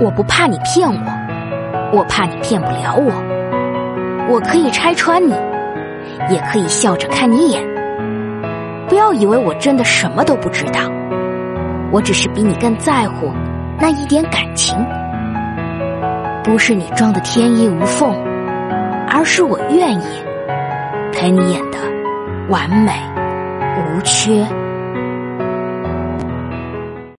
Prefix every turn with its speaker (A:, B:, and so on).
A: 我不怕你骗我我怕你骗不了我我可以拆穿你也可以笑着看你演不要以为我真的什么都不知道我只是比你更在乎那一点感情。不是你装的天衣无缝而是我愿意陪你演的完美无缺。